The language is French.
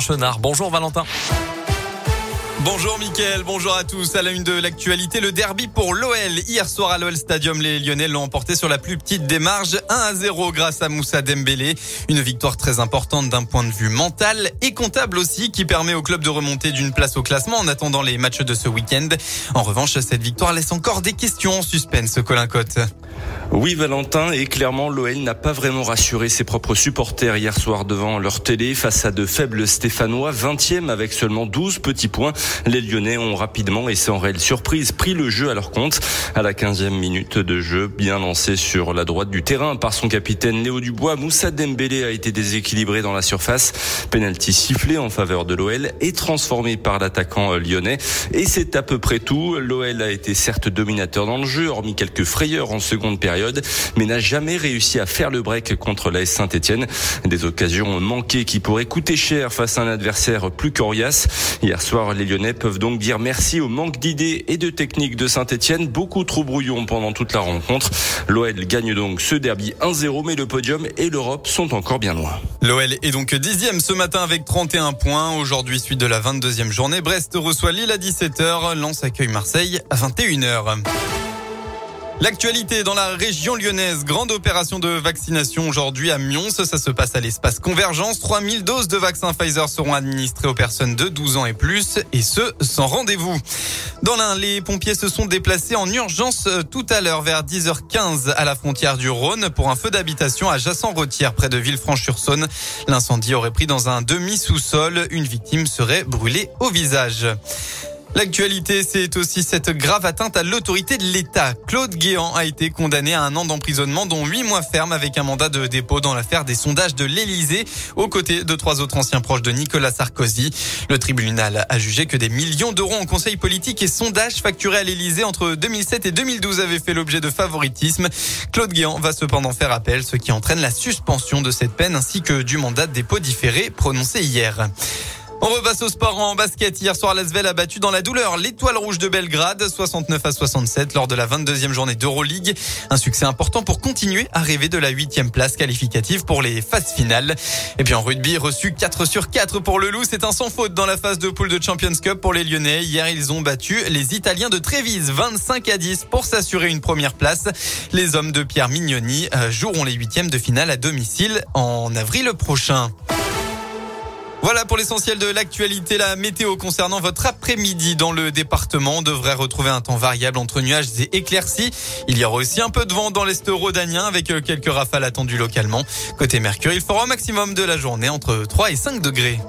Chenard. Bonjour Valentin. Bonjour Mickaël, bonjour à tous. À la une de l'actualité, le derby pour l'OL. Hier soir à l'OL Stadium, les Lyonnais l'ont emporté sur la plus petite des marges, 1 à 0 grâce à Moussa Dembélé. Une victoire très importante d'un point de vue mental et comptable aussi qui permet au club de remonter d'une place au classement en attendant les matchs de ce week-end. En revanche, cette victoire laisse encore des questions en suspense, Colin Cotte. Oui, Valentin, et clairement, l'OL n'a pas vraiment rassuré ses propres supporters hier soir devant leur télé face à de faibles Stéphanois, 20e avec seulement 12 petits points. Les Lyonnais ont rapidement et sans réelle surprise pris le jeu à leur compte. À la 15e minute de jeu, bien lancé sur la droite du terrain par son capitaine Léo Dubois, Moussa Dembélé a été déséquilibré dans la surface. Penalty sifflé en faveur de l'OL et transformé par l'attaquant lyonnais. Et c'est à peu près tout. L'OL a été certes dominateur dans le jeu, hormis quelques frayeurs en seconde période mais n'a jamais réussi à faire le break contre l'AS Saint-Etienne. Des occasions manquées qui pourraient coûter cher face à un adversaire plus coriace. Hier soir, les Lyonnais peuvent donc dire merci au manque d'idées et de techniques de Saint-Etienne, beaucoup trop brouillon pendant toute la rencontre. L'OL gagne donc ce derby 1-0, mais le podium et l'Europe sont encore bien loin. L'OL est donc dixième ce matin avec 31 points. Aujourd'hui, suite de la 22e journée, Brest reçoit Lille à 17h, Lens accueille Marseille à 21h. L'actualité dans la région lyonnaise, grande opération de vaccination aujourd'hui à Mions. Ça se passe à l'espace Convergence. 3000 doses de vaccins Pfizer seront administrées aux personnes de 12 ans et plus et ce, sans rendez-vous. Dans l'un, les pompiers se sont déplacés en urgence euh, tout à l'heure vers 10h15 à la frontière du Rhône pour un feu d'habitation à Jassan-Retière près de Villefranche-sur-Saône. L'incendie aurait pris dans un demi-sous-sol. Une victime serait brûlée au visage. L'actualité, c'est aussi cette grave atteinte à l'autorité de l'État. Claude Guéant a été condamné à un an d'emprisonnement, dont huit mois ferme avec un mandat de dépôt dans l'affaire des sondages de l'Élysée, aux côtés de trois autres anciens proches de Nicolas Sarkozy. Le tribunal a jugé que des millions d'euros en conseil politique et sondages facturés à l'Élysée entre 2007 et 2012 avaient fait l'objet de favoritisme. Claude Guéant va cependant faire appel, ce qui entraîne la suspension de cette peine ainsi que du mandat de dépôt différé prononcé hier. On repasse au sport en basket. Hier soir, l'Asvel a battu dans la douleur l'étoile rouge de Belgrade, 69 à 67 lors de la 22e journée d'Euroleague. Un succès important pour continuer à rêver de la huitième place qualificative pour les phases finales. Et puis en rugby, reçu 4 sur 4 pour le Loup. C'est un sans faute dans la phase de poule de Champions Cup pour les Lyonnais. Hier, ils ont battu les Italiens de Trévise, 25 à 10 pour s'assurer une première place. Les hommes de Pierre Mignoni euh, joueront les huitièmes de finale à domicile en avril prochain. Voilà pour l'essentiel de l'actualité. La météo concernant votre après-midi dans le département devrait retrouver un temps variable entre nuages et éclaircies. Il y aura aussi un peu de vent dans l'est rhodanien avec euh, quelques rafales attendues localement. Côté Mercure, il fera un maximum de la journée entre 3 et 5 degrés.